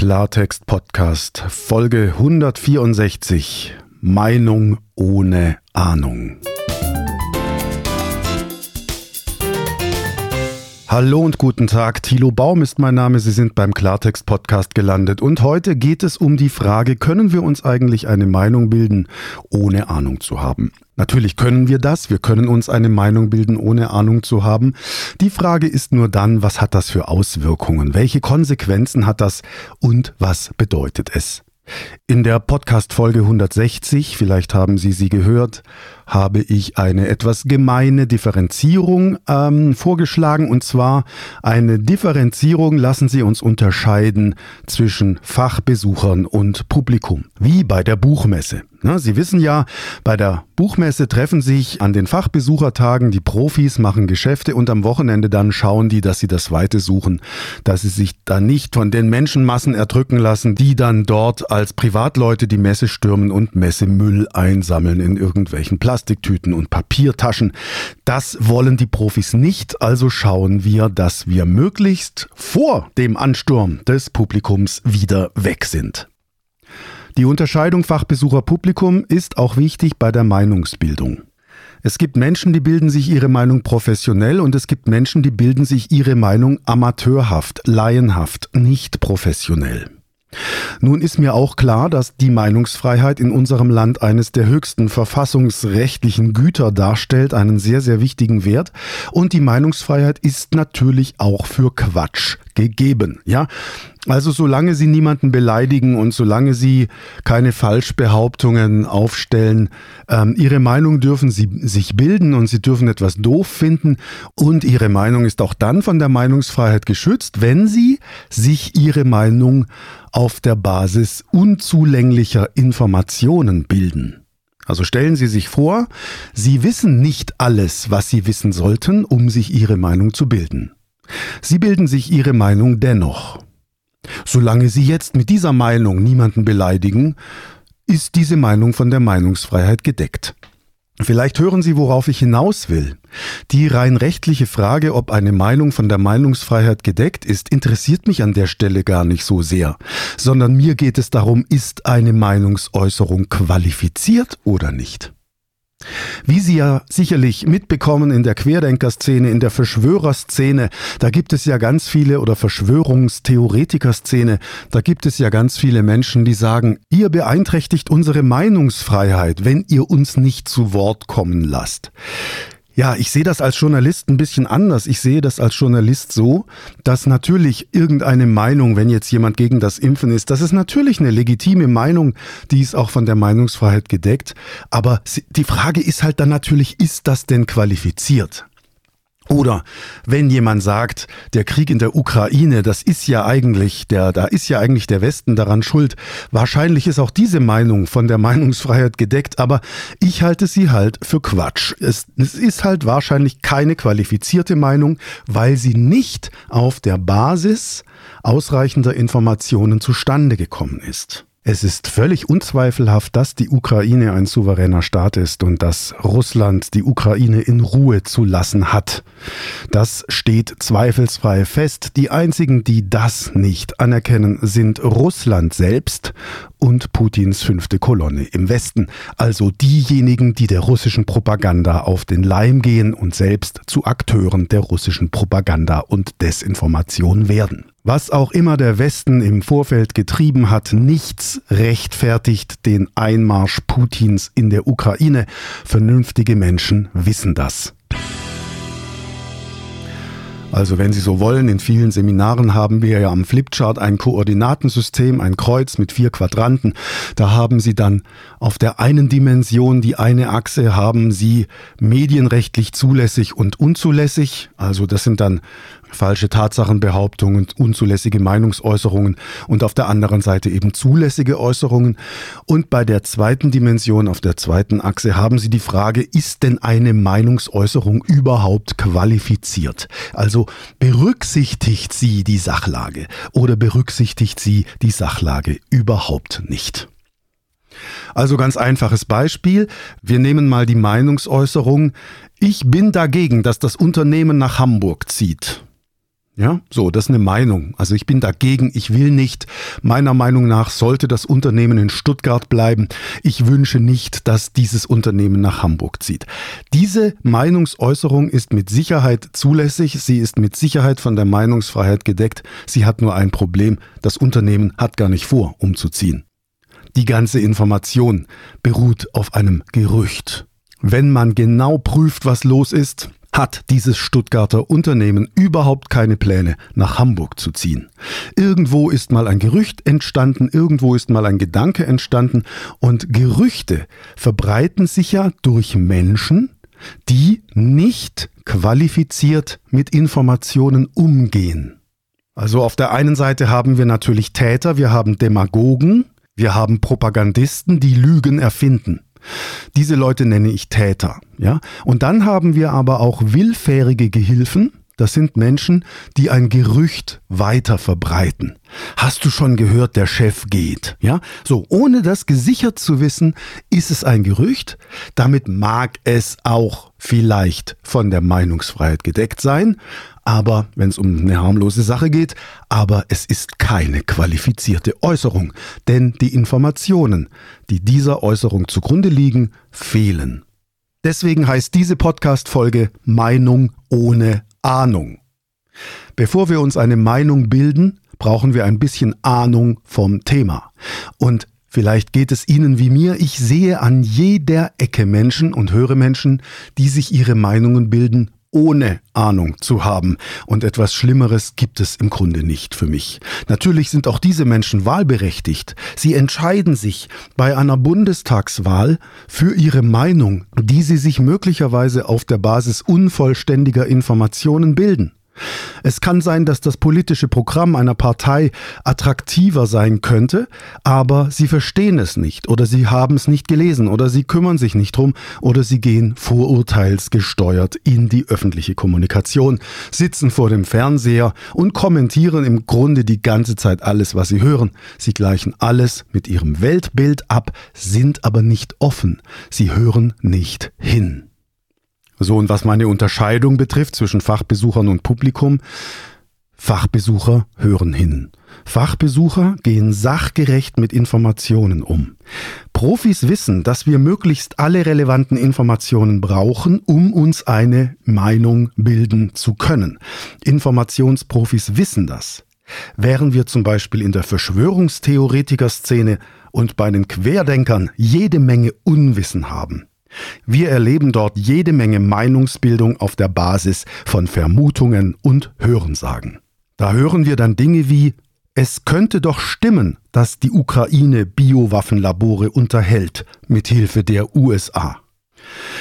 Klartext Podcast, Folge 164. Meinung ohne Ahnung. Hallo und guten Tag. Thilo Baum ist mein Name. Sie sind beim Klartext Podcast gelandet. Und heute geht es um die Frage, können wir uns eigentlich eine Meinung bilden, ohne Ahnung zu haben? Natürlich können wir das. Wir können uns eine Meinung bilden, ohne Ahnung zu haben. Die Frage ist nur dann, was hat das für Auswirkungen? Welche Konsequenzen hat das? Und was bedeutet es? In der Podcast-Folge 160, vielleicht haben Sie sie gehört, habe ich eine etwas gemeine Differenzierung ähm, vorgeschlagen. Und zwar eine Differenzierung lassen Sie uns unterscheiden zwischen Fachbesuchern und Publikum, wie bei der Buchmesse. Sie wissen ja, bei der Buchmesse treffen sich an den Fachbesuchertagen die Profis, machen Geschäfte und am Wochenende dann schauen die, dass sie das Weite suchen, dass sie sich da nicht von den Menschenmassen erdrücken lassen, die dann dort als Privatleute die Messe stürmen und Messemüll einsammeln in irgendwelchen Plastiktüten und Papiertaschen. Das wollen die Profis nicht, also schauen wir, dass wir möglichst vor dem Ansturm des Publikums wieder weg sind. Die Unterscheidung Fachbesucher-Publikum ist auch wichtig bei der Meinungsbildung. Es gibt Menschen, die bilden sich ihre Meinung professionell und es gibt Menschen, die bilden sich ihre Meinung amateurhaft, laienhaft, nicht professionell. Nun ist mir auch klar, dass die Meinungsfreiheit in unserem Land eines der höchsten verfassungsrechtlichen Güter darstellt, einen sehr, sehr wichtigen Wert. Und die Meinungsfreiheit ist natürlich auch für Quatsch gegeben. Ja, also solange Sie niemanden beleidigen und solange Sie keine Falschbehauptungen aufstellen, ähm, Ihre Meinung dürfen Sie sich bilden und Sie dürfen etwas doof finden und Ihre Meinung ist auch dann von der Meinungsfreiheit geschützt, wenn Sie sich Ihre Meinung auf der Basis unzulänglicher Informationen bilden. Also stellen Sie sich vor, Sie wissen nicht alles, was Sie wissen sollten, um sich Ihre Meinung zu bilden. Sie bilden sich Ihre Meinung dennoch. Solange Sie jetzt mit dieser Meinung niemanden beleidigen, ist diese Meinung von der Meinungsfreiheit gedeckt. Vielleicht hören Sie, worauf ich hinaus will. Die rein rechtliche Frage, ob eine Meinung von der Meinungsfreiheit gedeckt ist, interessiert mich an der Stelle gar nicht so sehr, sondern mir geht es darum, ist eine Meinungsäußerung qualifiziert oder nicht. Wie Sie ja sicherlich mitbekommen in der Querdenkerszene, in der Verschwörerszene, da gibt es ja ganz viele oder Verschwörungstheoretikerszene, da gibt es ja ganz viele Menschen, die sagen, ihr beeinträchtigt unsere Meinungsfreiheit, wenn ihr uns nicht zu Wort kommen lasst. Ja, ich sehe das als Journalist ein bisschen anders. Ich sehe das als Journalist so, dass natürlich irgendeine Meinung, wenn jetzt jemand gegen das Impfen ist, das ist natürlich eine legitime Meinung, die ist auch von der Meinungsfreiheit gedeckt. Aber die Frage ist halt dann natürlich, ist das denn qualifiziert? Oder wenn jemand sagt, der Krieg in der Ukraine, das ist ja eigentlich der, da ist ja eigentlich der Westen daran schuld. Wahrscheinlich ist auch diese Meinung von der Meinungsfreiheit gedeckt, aber ich halte sie halt für Quatsch. Es, es ist halt wahrscheinlich keine qualifizierte Meinung, weil sie nicht auf der Basis ausreichender Informationen zustande gekommen ist. Es ist völlig unzweifelhaft, dass die Ukraine ein souveräner Staat ist und dass Russland die Ukraine in Ruhe zu lassen hat. Das steht zweifelsfrei fest. Die einzigen, die das nicht anerkennen, sind Russland selbst und Putins fünfte Kolonne im Westen, also diejenigen, die der russischen Propaganda auf den Leim gehen und selbst zu Akteuren der russischen Propaganda und Desinformation werden. Was auch immer der Westen im Vorfeld getrieben hat, nichts rechtfertigt den Einmarsch Putins in der Ukraine. Vernünftige Menschen wissen das. Also wenn Sie so wollen, in vielen Seminaren haben wir ja am Flipchart ein Koordinatensystem, ein Kreuz mit vier Quadranten. Da haben Sie dann auf der einen Dimension, die eine Achse, haben Sie medienrechtlich zulässig und unzulässig. Also das sind dann falsche Tatsachenbehauptungen, unzulässige Meinungsäußerungen und auf der anderen Seite eben zulässige Äußerungen. Und bei der zweiten Dimension, auf der zweiten Achse, haben Sie die Frage, ist denn eine Meinungsäußerung überhaupt qualifiziert? Also berücksichtigt sie die Sachlage oder berücksichtigt sie die Sachlage überhaupt nicht? Also ganz einfaches Beispiel. Wir nehmen mal die Meinungsäußerung, ich bin dagegen, dass das Unternehmen nach Hamburg zieht. Ja, so, das ist eine Meinung. Also ich bin dagegen, ich will nicht. Meiner Meinung nach sollte das Unternehmen in Stuttgart bleiben. Ich wünsche nicht, dass dieses Unternehmen nach Hamburg zieht. Diese Meinungsäußerung ist mit Sicherheit zulässig. Sie ist mit Sicherheit von der Meinungsfreiheit gedeckt. Sie hat nur ein Problem. Das Unternehmen hat gar nicht vor, umzuziehen. Die ganze Information beruht auf einem Gerücht. Wenn man genau prüft, was los ist, hat dieses Stuttgarter Unternehmen überhaupt keine Pläne, nach Hamburg zu ziehen. Irgendwo ist mal ein Gerücht entstanden, irgendwo ist mal ein Gedanke entstanden und Gerüchte verbreiten sich ja durch Menschen, die nicht qualifiziert mit Informationen umgehen. Also auf der einen Seite haben wir natürlich Täter, wir haben Demagogen, wir haben Propagandisten, die Lügen erfinden. Diese Leute nenne ich Täter, ja? Und dann haben wir aber auch willfährige Gehilfen, das sind Menschen, die ein Gerücht weiter verbreiten. Hast du schon gehört, der Chef geht? Ja? So, ohne das gesichert zu wissen, ist es ein Gerücht. Damit mag es auch vielleicht von der Meinungsfreiheit gedeckt sein, aber wenn es um eine harmlose Sache geht, aber es ist keine qualifizierte Äußerung, denn die Informationen, die dieser Äußerung zugrunde liegen, fehlen. Deswegen heißt diese Podcast-Folge Meinung ohne Ahnung. Bevor wir uns eine Meinung bilden, brauchen wir ein bisschen Ahnung vom Thema. Und vielleicht geht es Ihnen wie mir, ich sehe an jeder Ecke Menschen und höre Menschen, die sich ihre Meinungen bilden, ohne Ahnung zu haben. Und etwas Schlimmeres gibt es im Grunde nicht für mich. Natürlich sind auch diese Menschen wahlberechtigt. Sie entscheiden sich bei einer Bundestagswahl für ihre Meinung, die sie sich möglicherweise auf der Basis unvollständiger Informationen bilden. Es kann sein, dass das politische Programm einer Partei attraktiver sein könnte, aber sie verstehen es nicht oder sie haben es nicht gelesen oder sie kümmern sich nicht drum oder sie gehen vorurteilsgesteuert in die öffentliche Kommunikation, sitzen vor dem Fernseher und kommentieren im Grunde die ganze Zeit alles, was sie hören. Sie gleichen alles mit ihrem Weltbild ab, sind aber nicht offen. Sie hören nicht hin. So, und was meine Unterscheidung betrifft zwischen Fachbesuchern und Publikum, Fachbesucher hören hin. Fachbesucher gehen sachgerecht mit Informationen um. Profis wissen, dass wir möglichst alle relevanten Informationen brauchen, um uns eine Meinung bilden zu können. Informationsprofis wissen das. Während wir zum Beispiel in der Verschwörungstheoretiker-Szene und bei den Querdenkern jede Menge Unwissen haben, wir erleben dort jede Menge Meinungsbildung auf der Basis von Vermutungen und Hörensagen. Da hören wir dann Dinge wie es könnte doch stimmen, dass die Ukraine Biowaffenlabore unterhält mit Hilfe der USA.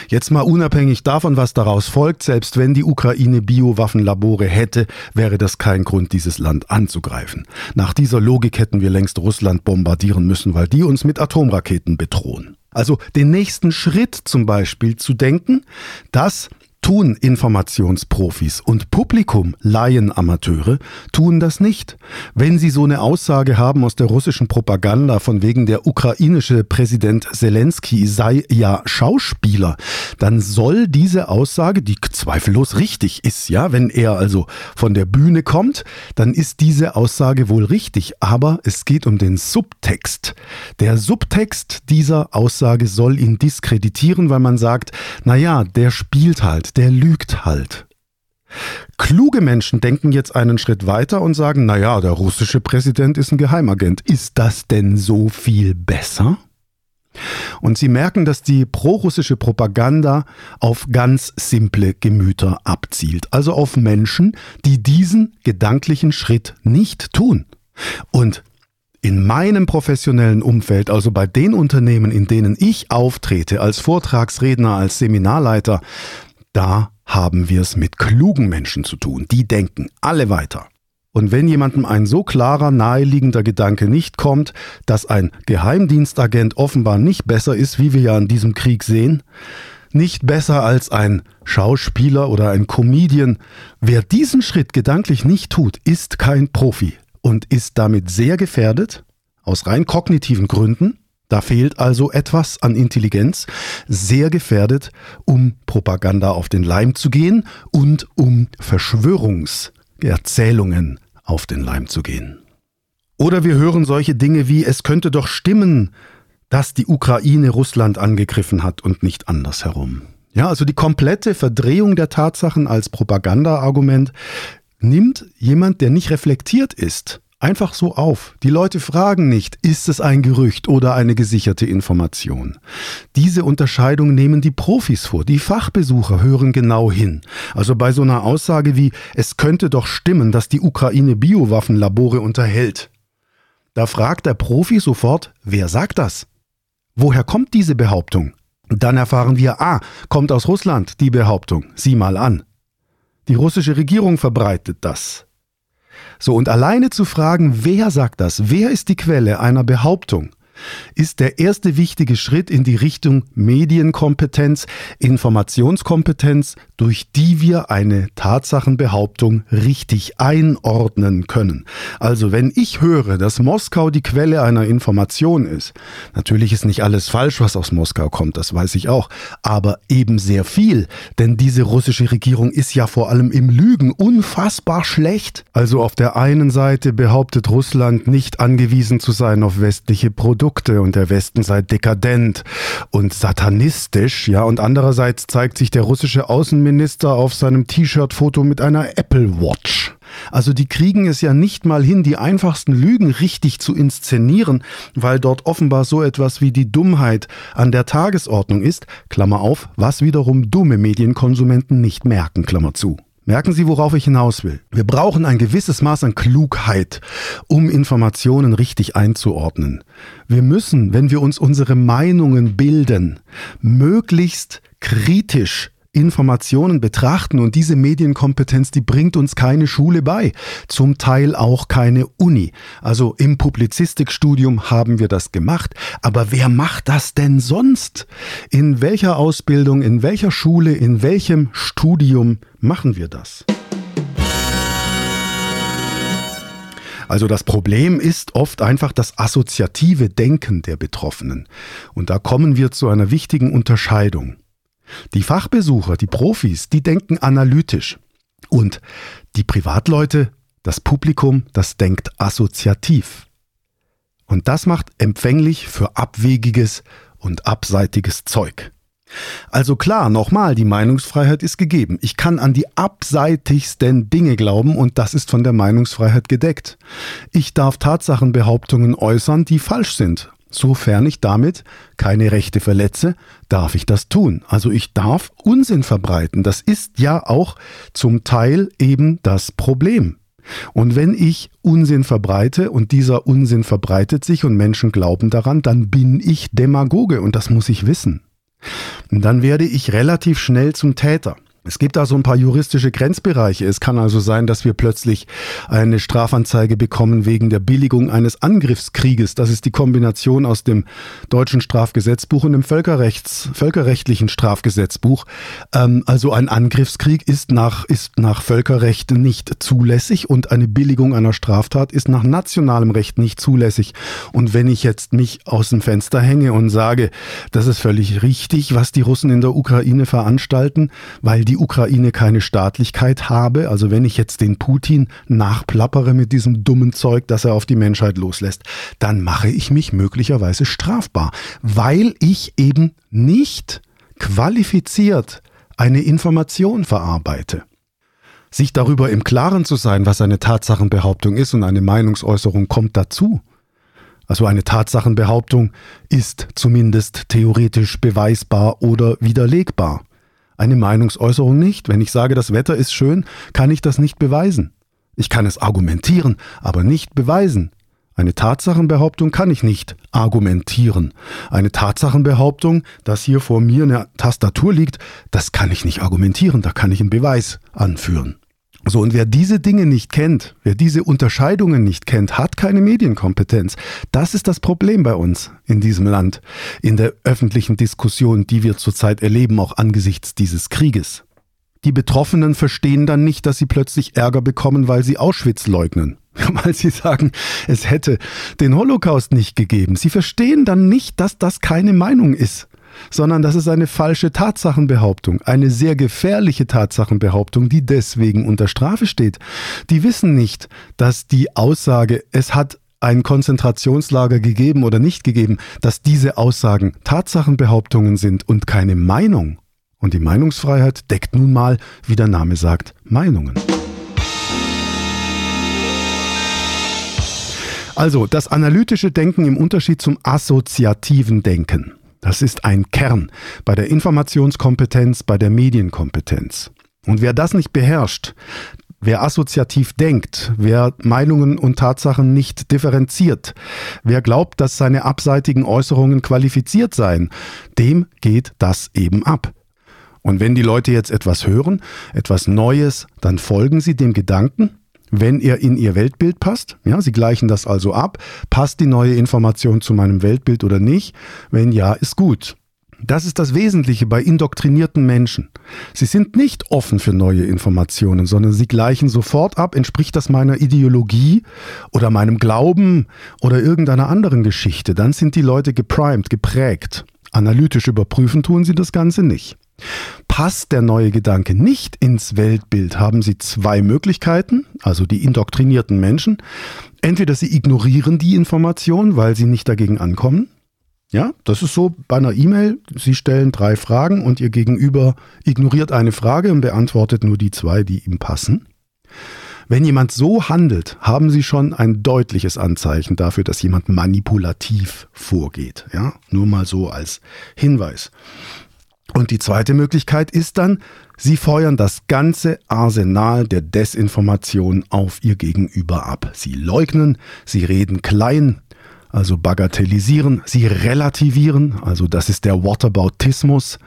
Jetzt mal unabhängig davon, was daraus folgt, selbst wenn die Ukraine Biowaffenlabore hätte, wäre das kein Grund, dieses Land anzugreifen. Nach dieser Logik hätten wir längst Russland bombardieren müssen, weil die uns mit Atomraketen bedrohen. Also den nächsten Schritt zum Beispiel zu denken, dass tun Informationsprofis und Publikum, Laienamateure, tun das nicht. Wenn sie so eine Aussage haben aus der russischen Propaganda von wegen der ukrainische Präsident Zelensky sei ja Schauspieler, dann soll diese Aussage, die zweifellos richtig ist, ja, wenn er also von der Bühne kommt, dann ist diese Aussage wohl richtig, aber es geht um den Subtext. Der Subtext dieser Aussage soll ihn diskreditieren, weil man sagt, na ja, der spielt halt der lügt halt. Kluge Menschen denken jetzt einen Schritt weiter und sagen, naja, der russische Präsident ist ein Geheimagent. Ist das denn so viel besser? Und sie merken, dass die prorussische Propaganda auf ganz simple Gemüter abzielt, also auf Menschen, die diesen gedanklichen Schritt nicht tun. Und in meinem professionellen Umfeld, also bei den Unternehmen, in denen ich auftrete, als Vortragsredner, als Seminarleiter, da haben wir es mit klugen Menschen zu tun. Die denken alle weiter. Und wenn jemandem ein so klarer, naheliegender Gedanke nicht kommt, dass ein Geheimdienstagent offenbar nicht besser ist, wie wir ja in diesem Krieg sehen, nicht besser als ein Schauspieler oder ein Comedian, wer diesen Schritt gedanklich nicht tut, ist kein Profi und ist damit sehr gefährdet, aus rein kognitiven Gründen, da fehlt also etwas an Intelligenz, sehr gefährdet, um Propaganda auf den Leim zu gehen und um Verschwörungs Erzählungen auf den Leim zu gehen. Oder wir hören solche Dinge wie, es könnte doch stimmen, dass die Ukraine Russland angegriffen hat und nicht andersherum. Ja, also die komplette Verdrehung der Tatsachen als Propagandaargument nimmt jemand, der nicht reflektiert ist, einfach so auf. Die Leute fragen nicht, ist es ein Gerücht oder eine gesicherte Information. Diese Unterscheidung nehmen die Profis vor. Die Fachbesucher hören genau hin. Also bei so einer Aussage wie, es könnte doch stimmen, dass die Ukraine Biowaffenlabore unterhält. Da fragt der Profi sofort, wer sagt das? Woher kommt diese Behauptung? Dann erfahren wir, ah, kommt aus Russland die Behauptung. Sieh mal an. Die russische Regierung verbreitet das. So, und alleine zu fragen, wer sagt das, wer ist die Quelle einer Behauptung, ist der erste wichtige Schritt in die Richtung Medienkompetenz, Informationskompetenz, durch die wir eine Tatsachenbehauptung richtig einordnen können. Also wenn ich höre, dass Moskau die Quelle einer Information ist, natürlich ist nicht alles falsch, was aus Moskau kommt, das weiß ich auch, aber eben sehr viel, denn diese russische Regierung ist ja vor allem im Lügen unfassbar schlecht. Also auf der einen Seite behauptet Russland nicht angewiesen zu sein auf westliche Produkte und der Westen sei dekadent und satanistisch, ja, und andererseits zeigt sich der russische Außenminister auf seinem T-Shirt-Foto mit einer Apple Watch. Also die kriegen es ja nicht mal hin, die einfachsten Lügen richtig zu inszenieren, weil dort offenbar so etwas wie die Dummheit an der Tagesordnung ist, Klammer auf, was wiederum dumme Medienkonsumenten nicht merken, Klammer zu. Merken Sie, worauf ich hinaus will. Wir brauchen ein gewisses Maß an Klugheit, um Informationen richtig einzuordnen. Wir müssen, wenn wir uns unsere Meinungen bilden, möglichst kritisch Informationen betrachten und diese Medienkompetenz, die bringt uns keine Schule bei, zum Teil auch keine Uni. Also im Publizistikstudium haben wir das gemacht, aber wer macht das denn sonst? In welcher Ausbildung, in welcher Schule, in welchem Studium machen wir das? Also das Problem ist oft einfach das assoziative Denken der Betroffenen. Und da kommen wir zu einer wichtigen Unterscheidung. Die Fachbesucher, die Profis, die denken analytisch. Und die Privatleute, das Publikum, das denkt assoziativ. Und das macht empfänglich für abwegiges und abseitiges Zeug. Also klar, nochmal, die Meinungsfreiheit ist gegeben. Ich kann an die abseitigsten Dinge glauben und das ist von der Meinungsfreiheit gedeckt. Ich darf Tatsachenbehauptungen äußern, die falsch sind Sofern ich damit keine Rechte verletze, darf ich das tun. Also ich darf Unsinn verbreiten. Das ist ja auch zum Teil eben das Problem. Und wenn ich Unsinn verbreite und dieser Unsinn verbreitet sich und Menschen glauben daran, dann bin ich Demagoge und das muss ich wissen. Und dann werde ich relativ schnell zum Täter. Es gibt da so ein paar juristische Grenzbereiche. Es kann also sein, dass wir plötzlich eine Strafanzeige bekommen wegen der Billigung eines Angriffskrieges. Das ist die Kombination aus dem deutschen Strafgesetzbuch und dem Völkerrechts, völkerrechtlichen Strafgesetzbuch. Ähm, also ein Angriffskrieg ist nach, ist nach Völkerrecht nicht zulässig und eine Billigung einer Straftat ist nach nationalem Recht nicht zulässig. Und wenn ich jetzt mich aus dem Fenster hänge und sage, das ist völlig richtig, was die Russen in der Ukraine veranstalten, weil die Ukraine keine Staatlichkeit habe, also wenn ich jetzt den Putin nachplappere mit diesem dummen Zeug, das er auf die Menschheit loslässt, dann mache ich mich möglicherweise strafbar, weil ich eben nicht qualifiziert eine Information verarbeite. Sich darüber im Klaren zu sein, was eine Tatsachenbehauptung ist und eine Meinungsäußerung kommt dazu. Also eine Tatsachenbehauptung ist zumindest theoretisch beweisbar oder widerlegbar eine Meinungsäußerung nicht. Wenn ich sage, das Wetter ist schön, kann ich das nicht beweisen. Ich kann es argumentieren, aber nicht beweisen. Eine Tatsachenbehauptung kann ich nicht argumentieren. Eine Tatsachenbehauptung, dass hier vor mir eine Tastatur liegt, das kann ich nicht argumentieren, da kann ich einen Beweis anführen. So, und wer diese Dinge nicht kennt, wer diese Unterscheidungen nicht kennt, hat keine Medienkompetenz. Das ist das Problem bei uns in diesem Land, in der öffentlichen Diskussion, die wir zurzeit erleben, auch angesichts dieses Krieges. Die Betroffenen verstehen dann nicht, dass sie plötzlich Ärger bekommen, weil sie Auschwitz leugnen, weil sie sagen, es hätte den Holocaust nicht gegeben. Sie verstehen dann nicht, dass das keine Meinung ist sondern das ist eine falsche Tatsachenbehauptung, eine sehr gefährliche Tatsachenbehauptung, die deswegen unter Strafe steht. Die wissen nicht, dass die Aussage, es hat ein Konzentrationslager gegeben oder nicht gegeben, dass diese Aussagen Tatsachenbehauptungen sind und keine Meinung. Und die Meinungsfreiheit deckt nun mal, wie der Name sagt, Meinungen. Also das analytische Denken im Unterschied zum assoziativen Denken. Das ist ein Kern bei der Informationskompetenz, bei der Medienkompetenz. Und wer das nicht beherrscht, wer assoziativ denkt, wer Meinungen und Tatsachen nicht differenziert, wer glaubt, dass seine abseitigen Äußerungen qualifiziert seien, dem geht das eben ab. Und wenn die Leute jetzt etwas hören, etwas Neues, dann folgen sie dem Gedanken, wenn er in ihr Weltbild passt. Ja, sie gleichen das also ab. Passt die neue Information zu meinem Weltbild oder nicht? Wenn ja, ist gut. Das ist das Wesentliche bei indoktrinierten Menschen. Sie sind nicht offen für neue Informationen, sondern sie gleichen sofort ab, entspricht das meiner Ideologie oder meinem Glauben oder irgendeiner anderen Geschichte. Dann sind die Leute geprimed, geprägt. Analytisch überprüfen tun sie das Ganze nicht. Passt der neue Gedanke nicht ins Weltbild, haben Sie zwei Möglichkeiten, also die indoktrinierten Menschen. Entweder Sie ignorieren die Information, weil sie nicht dagegen ankommen. Ja, das ist so bei einer E-Mail. Sie stellen drei Fragen und Ihr Gegenüber ignoriert eine Frage und beantwortet nur die zwei, die ihm passen. Wenn jemand so handelt, haben Sie schon ein deutliches Anzeichen dafür, dass jemand manipulativ vorgeht. Ja, nur mal so als Hinweis. Und die zweite Möglichkeit ist dann, Sie feuern das ganze Arsenal der Desinformation auf Ihr Gegenüber ab. Sie leugnen, Sie reden klein, also bagatellisieren, sie relativieren, also das ist der Whataboutismus.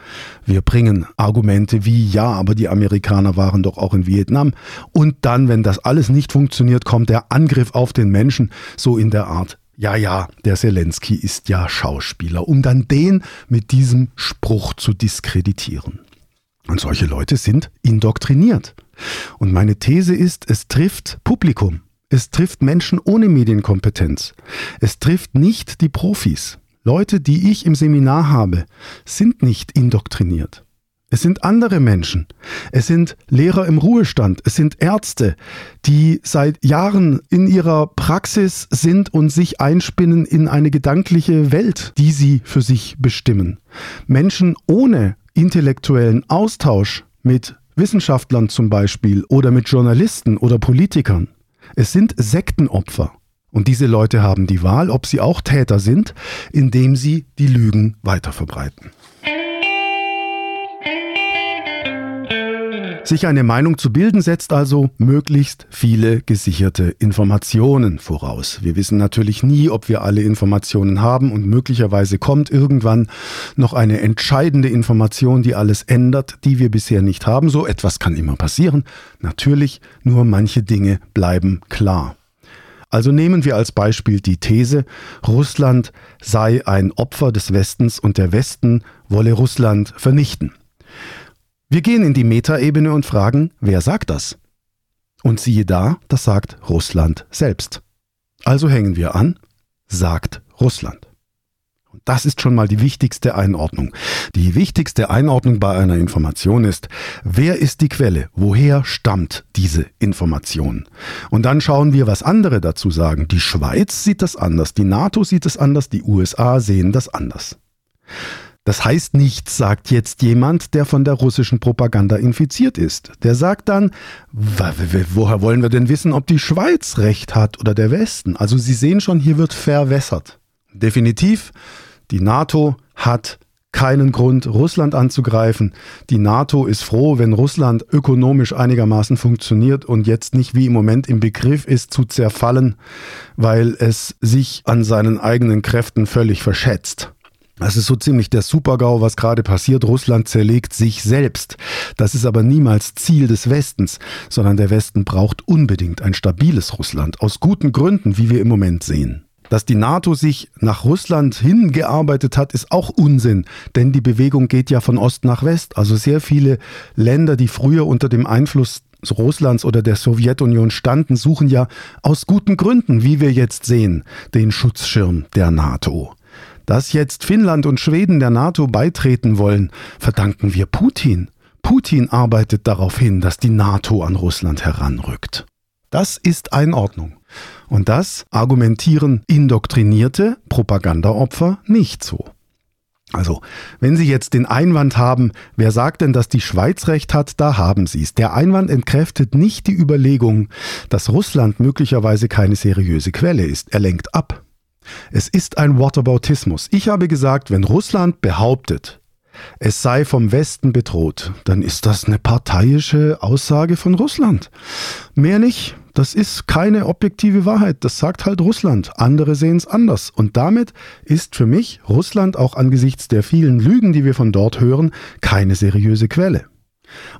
Wir bringen Argumente wie, ja, aber die Amerikaner waren doch auch in Vietnam. Und dann, wenn das alles nicht funktioniert, kommt der Angriff auf den Menschen, so in der Art, ja, ja, der Zelensky ist ja Schauspieler, um dann den mit diesem Spruch zu diskreditieren. Und solche Leute sind indoktriniert. Und meine These ist, es trifft Publikum. Es trifft Menschen ohne Medienkompetenz. Es trifft nicht die Profis. Leute, die ich im Seminar habe, sind nicht indoktriniert. Es sind andere Menschen. Es sind Lehrer im Ruhestand. Es sind Ärzte, die seit Jahren in ihrer Praxis sind und sich einspinnen in eine gedankliche Welt, die sie für sich bestimmen. Menschen ohne intellektuellen Austausch mit Wissenschaftlern zum Beispiel oder mit Journalisten oder Politikern. Es sind Sektenopfer. Und diese Leute haben die Wahl, ob sie auch Täter sind, indem sie die Lügen weiterverbreiten. Sich eine Meinung zu bilden setzt also möglichst viele gesicherte Informationen voraus. Wir wissen natürlich nie, ob wir alle Informationen haben und möglicherweise kommt irgendwann noch eine entscheidende Information, die alles ändert, die wir bisher nicht haben. So etwas kann immer passieren. Natürlich, nur manche Dinge bleiben klar. Also nehmen wir als Beispiel die These, Russland sei ein Opfer des Westens und der Westen wolle Russland vernichten. Wir gehen in die Metaebene und fragen, wer sagt das? Und siehe da, das sagt Russland selbst. Also hängen wir an, sagt Russland. Und das ist schon mal die wichtigste Einordnung. Die wichtigste Einordnung bei einer Information ist, wer ist die Quelle? Woher stammt diese Information? Und dann schauen wir, was andere dazu sagen. Die Schweiz sieht das anders, die NATO sieht es anders, die USA sehen das anders. Das heißt nichts, sagt jetzt jemand, der von der russischen Propaganda infiziert ist. Der sagt dann, woher wollen wir denn wissen, ob die Schweiz recht hat oder der Westen? Also Sie sehen schon, hier wird verwässert. Definitiv, die NATO hat keinen Grund, Russland anzugreifen. Die NATO ist froh, wenn Russland ökonomisch einigermaßen funktioniert und jetzt nicht wie im Moment im Begriff ist zu zerfallen, weil es sich an seinen eigenen Kräften völlig verschätzt. Das ist so ziemlich der Supergau, was gerade passiert. Russland zerlegt sich selbst. Das ist aber niemals Ziel des Westens, sondern der Westen braucht unbedingt ein stabiles Russland. Aus guten Gründen, wie wir im Moment sehen. Dass die NATO sich nach Russland hingearbeitet hat, ist auch Unsinn, denn die Bewegung geht ja von Ost nach West. Also sehr viele Länder, die früher unter dem Einfluss Russlands oder der Sowjetunion standen, suchen ja aus guten Gründen, wie wir jetzt sehen, den Schutzschirm der NATO. Dass jetzt Finnland und Schweden der NATO beitreten wollen, verdanken wir Putin. Putin arbeitet darauf hin, dass die NATO an Russland heranrückt. Das ist Einordnung. Und das argumentieren indoktrinierte Propagandaopfer nicht so. Also, wenn Sie jetzt den Einwand haben, wer sagt denn, dass die Schweiz recht hat, da haben Sie es. Der Einwand entkräftet nicht die Überlegung, dass Russland möglicherweise keine seriöse Quelle ist. Er lenkt ab. Es ist ein Whataboutismus. Ich habe gesagt, wenn Russland behauptet, es sei vom Westen bedroht, dann ist das eine parteiische Aussage von Russland. Mehr nicht. Das ist keine objektive Wahrheit. Das sagt halt Russland. Andere sehen es anders. Und damit ist für mich Russland auch angesichts der vielen Lügen, die wir von dort hören, keine seriöse Quelle.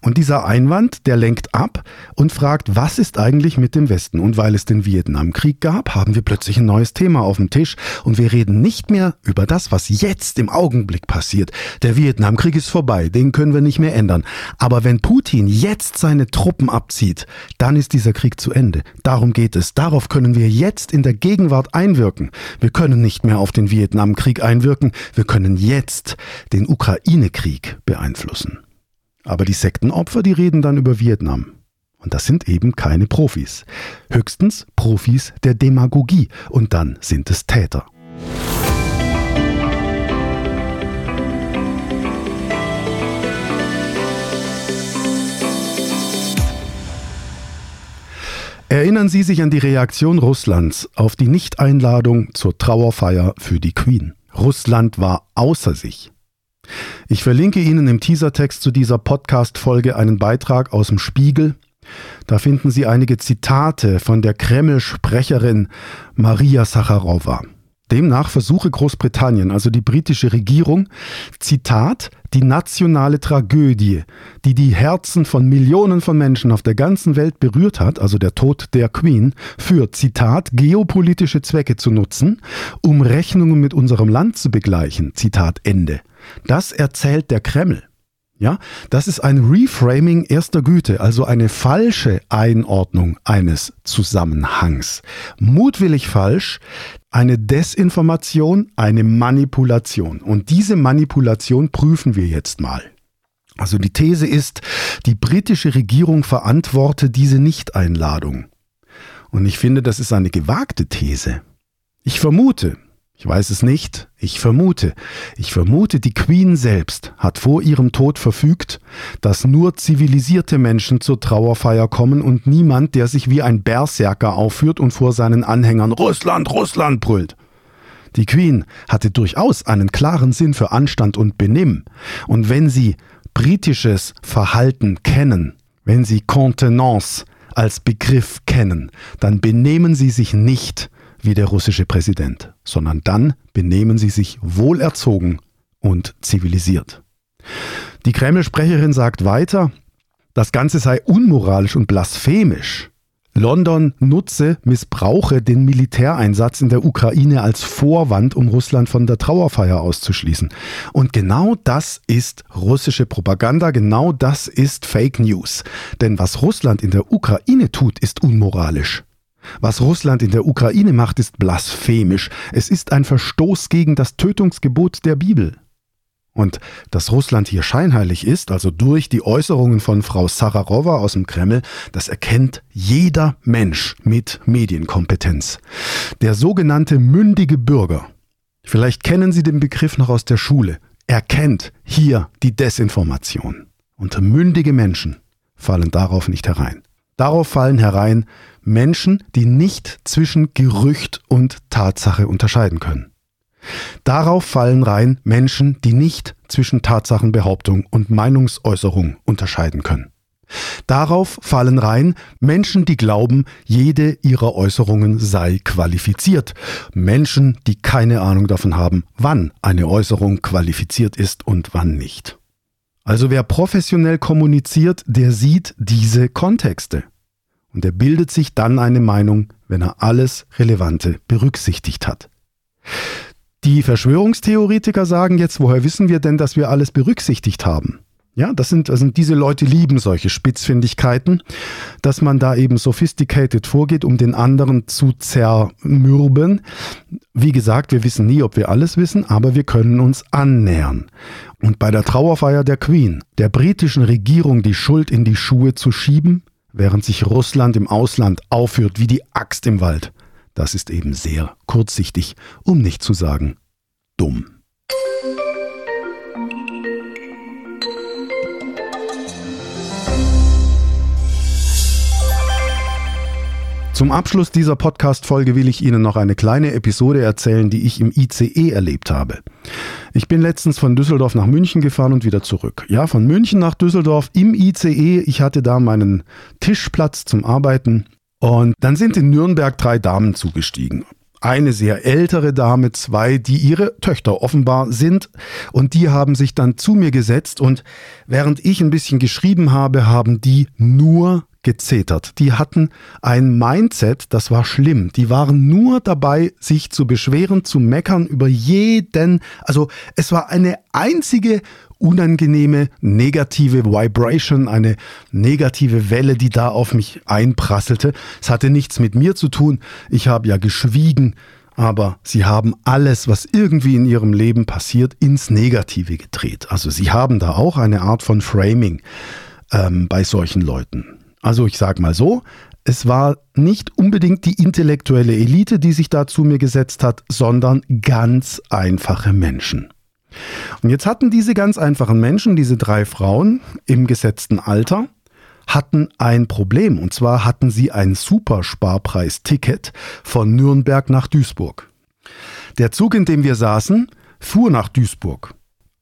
Und dieser Einwand, der lenkt ab und fragt, was ist eigentlich mit dem Westen? Und weil es den Vietnamkrieg gab, haben wir plötzlich ein neues Thema auf dem Tisch und wir reden nicht mehr über das, was jetzt im Augenblick passiert. Der Vietnamkrieg ist vorbei, den können wir nicht mehr ändern. Aber wenn Putin jetzt seine Truppen abzieht, dann ist dieser Krieg zu Ende. Darum geht es. Darauf können wir jetzt in der Gegenwart einwirken. Wir können nicht mehr auf den Vietnamkrieg einwirken, wir können jetzt den Ukraine-Krieg beeinflussen. Aber die Sektenopfer, die reden dann über Vietnam. Und das sind eben keine Profis. Höchstens Profis der Demagogie. Und dann sind es Täter. Erinnern Sie sich an die Reaktion Russlands auf die Nichteinladung zur Trauerfeier für die Queen. Russland war außer sich. Ich verlinke Ihnen im Teasertext zu dieser Podcast-Folge einen Beitrag aus dem Spiegel. Da finden Sie einige Zitate von der Kreml-Sprecherin Maria Sacharowa. Demnach versuche Großbritannien, also die britische Regierung, Zitat, die nationale Tragödie, die die Herzen von Millionen von Menschen auf der ganzen Welt berührt hat, also der Tod der Queen, für, Zitat, geopolitische Zwecke zu nutzen, um Rechnungen mit unserem Land zu begleichen, Zitat Ende. Das erzählt der Kreml. Ja, das ist ein Reframing erster Güte, also eine falsche Einordnung eines Zusammenhangs. Mutwillig falsch, eine Desinformation, eine Manipulation. Und diese Manipulation prüfen wir jetzt mal. Also die These ist, die britische Regierung verantworte diese Nichteinladung. Und ich finde, das ist eine gewagte These. Ich vermute, ich weiß es nicht. Ich vermute. Ich vermute, die Queen selbst hat vor ihrem Tod verfügt, dass nur zivilisierte Menschen zur Trauerfeier kommen und niemand, der sich wie ein Berserker aufführt und vor seinen Anhängern Russland, Russland brüllt. Die Queen hatte durchaus einen klaren Sinn für Anstand und Benimm. Und wenn Sie britisches Verhalten kennen, wenn Sie Contenance als Begriff kennen, dann benehmen Sie sich nicht wie der russische Präsident, sondern dann benehmen sie sich wohlerzogen und zivilisiert. Die Kreml-Sprecherin sagt weiter, das Ganze sei unmoralisch und blasphemisch. London nutze, missbrauche den Militäreinsatz in der Ukraine als Vorwand, um Russland von der Trauerfeier auszuschließen. Und genau das ist russische Propaganda, genau das ist Fake News. Denn was Russland in der Ukraine tut, ist unmoralisch. Was Russland in der Ukraine macht, ist blasphemisch. Es ist ein Verstoß gegen das Tötungsgebot der Bibel. Und dass Russland hier scheinheilig ist, also durch die Äußerungen von Frau Sararowa aus dem Kreml, das erkennt jeder Mensch mit Medienkompetenz. Der sogenannte mündige Bürger, vielleicht kennen Sie den Begriff noch aus der Schule, erkennt hier die Desinformation. Und mündige Menschen fallen darauf nicht herein. Darauf fallen herein Menschen, die nicht zwischen Gerücht und Tatsache unterscheiden können. Darauf fallen rein Menschen, die nicht zwischen Tatsachenbehauptung und Meinungsäußerung unterscheiden können. Darauf fallen rein Menschen, die glauben, jede ihrer Äußerungen sei qualifiziert. Menschen, die keine Ahnung davon haben, wann eine Äußerung qualifiziert ist und wann nicht. Also wer professionell kommuniziert, der sieht diese Kontexte. Und er bildet sich dann eine Meinung, wenn er alles Relevante berücksichtigt hat. Die Verschwörungstheoretiker sagen jetzt, woher wissen wir denn, dass wir alles berücksichtigt haben? Ja, das sind, sind diese Leute lieben solche Spitzfindigkeiten, dass man da eben sophisticated vorgeht, um den anderen zu zermürben. Wie gesagt, wir wissen nie, ob wir alles wissen, aber wir können uns annähern. Und bei der Trauerfeier der Queen, der britischen Regierung die Schuld in die Schuhe zu schieben, während sich Russland im Ausland aufführt wie die Axt im Wald, das ist eben sehr kurzsichtig, um nicht zu sagen dumm. Zum Abschluss dieser Podcast-Folge will ich Ihnen noch eine kleine Episode erzählen, die ich im ICE erlebt habe. Ich bin letztens von Düsseldorf nach München gefahren und wieder zurück. Ja, von München nach Düsseldorf im ICE. Ich hatte da meinen Tischplatz zum Arbeiten. Und dann sind in Nürnberg drei Damen zugestiegen eine sehr ältere Dame, zwei, die ihre Töchter offenbar sind. Und die haben sich dann zu mir gesetzt und während ich ein bisschen geschrieben habe, haben die nur gezetert. Die hatten ein Mindset, das war schlimm. Die waren nur dabei, sich zu beschweren, zu meckern über jeden. Also es war eine einzige unangenehme negative Vibration, eine negative Welle, die da auf mich einprasselte. Es hatte nichts mit mir zu tun. Ich habe ja geschwiegen, aber sie haben alles, was irgendwie in ihrem Leben passiert, ins Negative gedreht. Also sie haben da auch eine Art von Framing ähm, bei solchen Leuten. Also ich sage mal so, es war nicht unbedingt die intellektuelle Elite, die sich da zu mir gesetzt hat, sondern ganz einfache Menschen. Und jetzt hatten diese ganz einfachen Menschen, diese drei Frauen im gesetzten Alter, hatten ein Problem. Und zwar hatten sie ein Supersparpreis-Ticket von Nürnberg nach Duisburg. Der Zug, in dem wir saßen, fuhr nach Duisburg.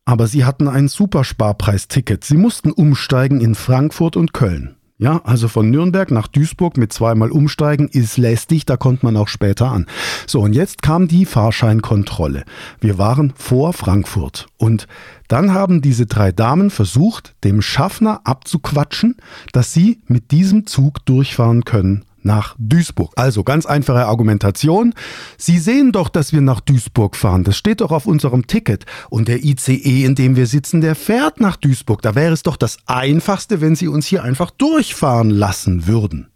Aber sie hatten ein Supersparpreis-Ticket. Sie mussten umsteigen in Frankfurt und Köln. Ja, also von Nürnberg nach Duisburg mit zweimal umsteigen ist lästig, da kommt man auch später an. So, und jetzt kam die Fahrscheinkontrolle. Wir waren vor Frankfurt und dann haben diese drei Damen versucht, dem Schaffner abzuquatschen, dass sie mit diesem Zug durchfahren können nach Duisburg. Also ganz einfache Argumentation. Sie sehen doch, dass wir nach Duisburg fahren. Das steht doch auf unserem Ticket. Und der ICE, in dem wir sitzen, der fährt nach Duisburg. Da wäre es doch das Einfachste, wenn Sie uns hier einfach durchfahren lassen würden.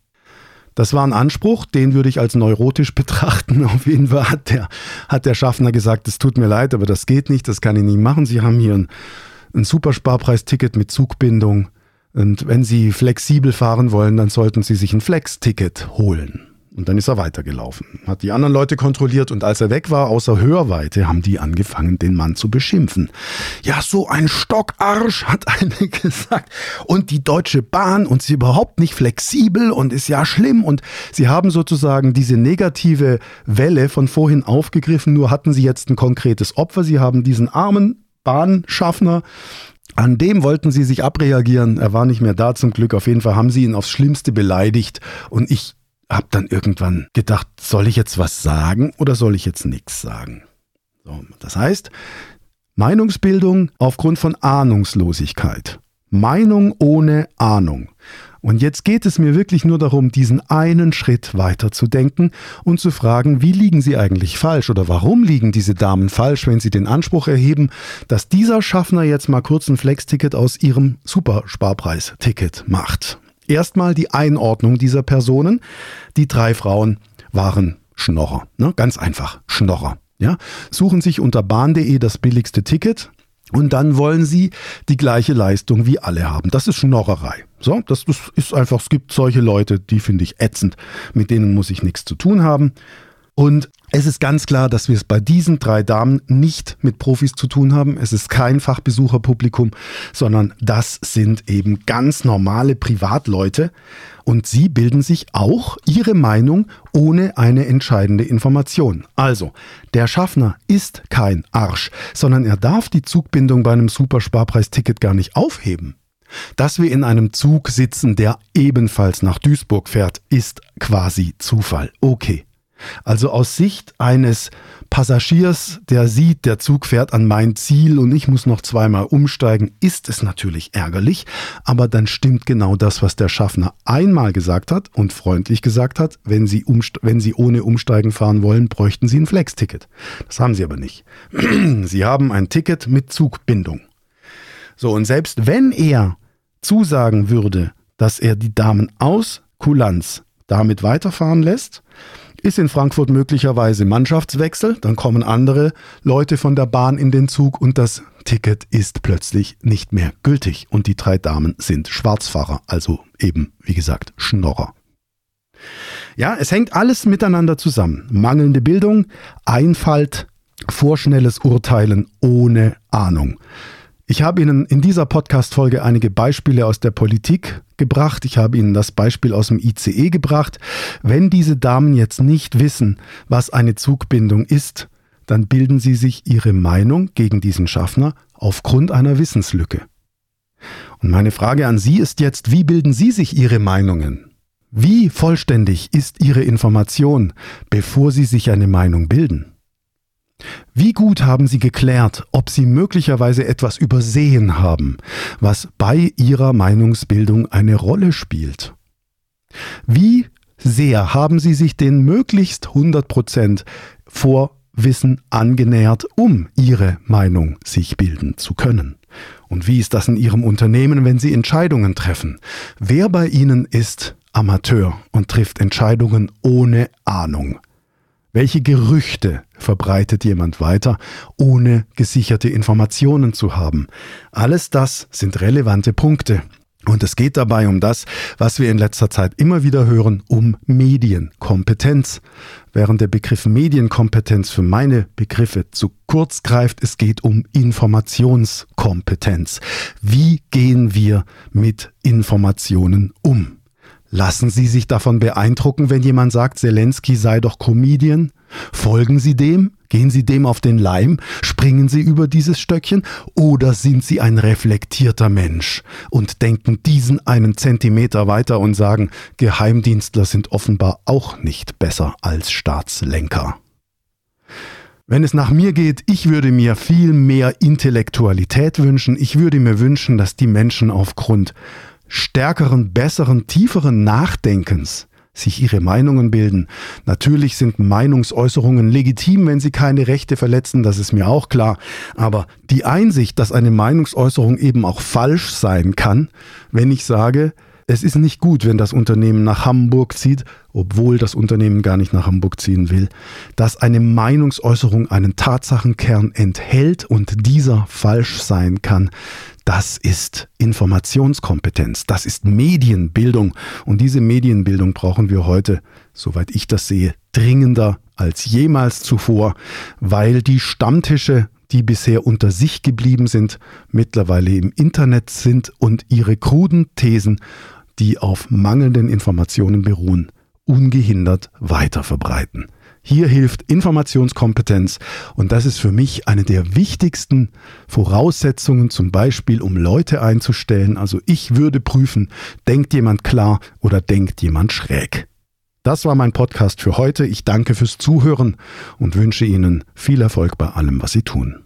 Das war ein Anspruch, den würde ich als neurotisch betrachten. Auf jeden Fall hat der, hat der Schaffner gesagt, es tut mir leid, aber das geht nicht, das kann ich nicht machen. Sie haben hier ein, ein Supersparpreisticket mit Zugbindung. Und wenn Sie flexibel fahren wollen, dann sollten Sie sich ein Flex-Ticket holen. Und dann ist er weitergelaufen, hat die anderen Leute kontrolliert und als er weg war, außer Hörweite, haben die angefangen, den Mann zu beschimpfen. Ja, so ein Stockarsch, hat eine gesagt. Und die Deutsche Bahn und sie überhaupt nicht flexibel und ist ja schlimm. Und sie haben sozusagen diese negative Welle von vorhin aufgegriffen, nur hatten sie jetzt ein konkretes Opfer. Sie haben diesen armen Bahnschaffner an dem wollten sie sich abreagieren. Er war nicht mehr da zum Glück. Auf jeden Fall haben sie ihn aufs Schlimmste beleidigt. Und ich habe dann irgendwann gedacht, soll ich jetzt was sagen oder soll ich jetzt nichts sagen? So, das heißt, Meinungsbildung aufgrund von Ahnungslosigkeit. Meinung ohne Ahnung. Und jetzt geht es mir wirklich nur darum, diesen einen Schritt weiter zu denken und zu fragen, wie liegen sie eigentlich falsch oder warum liegen diese Damen falsch, wenn sie den Anspruch erheben, dass dieser Schaffner jetzt mal kurz ein Flex-Ticket aus ihrem Supersparpreis-Ticket macht. Erstmal die Einordnung dieser Personen. Die drei Frauen waren Schnorrer. Ne? Ganz einfach, Schnorrer. Ja? Suchen sich unter bahn.de das billigste Ticket, und dann wollen sie die gleiche Leistung wie alle haben. Das ist Schnorrerei. So, das, das ist einfach, es gibt solche Leute, die finde ich ätzend. Mit denen muss ich nichts zu tun haben. Und es ist ganz klar, dass wir es bei diesen drei Damen nicht mit Profis zu tun haben. Es ist kein Fachbesucherpublikum, sondern das sind eben ganz normale Privatleute. Und sie bilden sich auch ihre Meinung ohne eine entscheidende Information. Also, der Schaffner ist kein Arsch, sondern er darf die Zugbindung bei einem Supersparpreisticket gar nicht aufheben. Dass wir in einem Zug sitzen, der ebenfalls nach Duisburg fährt, ist quasi Zufall. Okay. Also aus Sicht eines Passagiers, der sieht, der Zug fährt an mein Ziel und ich muss noch zweimal umsteigen, ist es natürlich ärgerlich, aber dann stimmt genau das, was der Schaffner einmal gesagt hat und freundlich gesagt hat, wenn Sie, wenn Sie ohne Umsteigen fahren wollen, bräuchten Sie ein Flex-Ticket. Das haben Sie aber nicht. Sie haben ein Ticket mit Zugbindung. So, und selbst wenn er zusagen würde, dass er die Damen aus Kulanz damit weiterfahren lässt, ist in Frankfurt möglicherweise Mannschaftswechsel, dann kommen andere Leute von der Bahn in den Zug und das Ticket ist plötzlich nicht mehr gültig und die drei Damen sind Schwarzfahrer, also eben, wie gesagt, Schnorrer. Ja, es hängt alles miteinander zusammen. Mangelnde Bildung, Einfalt, vorschnelles Urteilen ohne Ahnung. Ich habe Ihnen in dieser Podcast-Folge einige Beispiele aus der Politik gebracht. Ich habe Ihnen das Beispiel aus dem ICE gebracht. Wenn diese Damen jetzt nicht wissen, was eine Zugbindung ist, dann bilden sie sich ihre Meinung gegen diesen Schaffner aufgrund einer Wissenslücke. Und meine Frage an Sie ist jetzt, wie bilden Sie sich Ihre Meinungen? Wie vollständig ist Ihre Information, bevor Sie sich eine Meinung bilden? Wie gut haben Sie geklärt, ob Sie möglicherweise etwas übersehen haben, was bei Ihrer Meinungsbildung eine Rolle spielt? Wie sehr haben Sie sich den möglichst 100% vor Wissen angenähert, um Ihre Meinung sich bilden zu können? Und wie ist das in Ihrem Unternehmen, wenn Sie Entscheidungen treffen? Wer bei Ihnen ist Amateur und trifft Entscheidungen ohne Ahnung? Welche Gerüchte verbreitet jemand weiter, ohne gesicherte Informationen zu haben? Alles das sind relevante Punkte. Und es geht dabei um das, was wir in letzter Zeit immer wieder hören, um Medienkompetenz. Während der Begriff Medienkompetenz für meine Begriffe zu kurz greift, es geht um Informationskompetenz. Wie gehen wir mit Informationen um? Lassen Sie sich davon beeindrucken, wenn jemand sagt, Zelensky sei doch Comedian? Folgen Sie dem? Gehen Sie dem auf den Leim? Springen Sie über dieses Stöckchen? Oder sind Sie ein reflektierter Mensch und denken diesen einen Zentimeter weiter und sagen, Geheimdienstler sind offenbar auch nicht besser als Staatslenker? Wenn es nach mir geht, ich würde mir viel mehr Intellektualität wünschen. Ich würde mir wünschen, dass die Menschen aufgrund stärkeren, besseren, tieferen Nachdenkens sich ihre Meinungen bilden. Natürlich sind Meinungsäußerungen legitim, wenn sie keine Rechte verletzen, das ist mir auch klar. Aber die Einsicht, dass eine Meinungsäußerung eben auch falsch sein kann, wenn ich sage, es ist nicht gut, wenn das Unternehmen nach Hamburg zieht, obwohl das Unternehmen gar nicht nach Hamburg ziehen will, dass eine Meinungsäußerung einen Tatsachenkern enthält und dieser falsch sein kann. Das ist Informationskompetenz, das ist Medienbildung und diese Medienbildung brauchen wir heute, soweit ich das sehe, dringender als jemals zuvor, weil die Stammtische die bisher unter sich geblieben sind, mittlerweile im Internet sind und ihre kruden Thesen die auf mangelnden Informationen beruhen, ungehindert weiter verbreiten. Hier hilft Informationskompetenz und das ist für mich eine der wichtigsten Voraussetzungen, zum Beispiel um Leute einzustellen. Also ich würde prüfen, denkt jemand klar oder denkt jemand schräg. Das war mein Podcast für heute. Ich danke fürs Zuhören und wünsche Ihnen viel Erfolg bei allem, was Sie tun.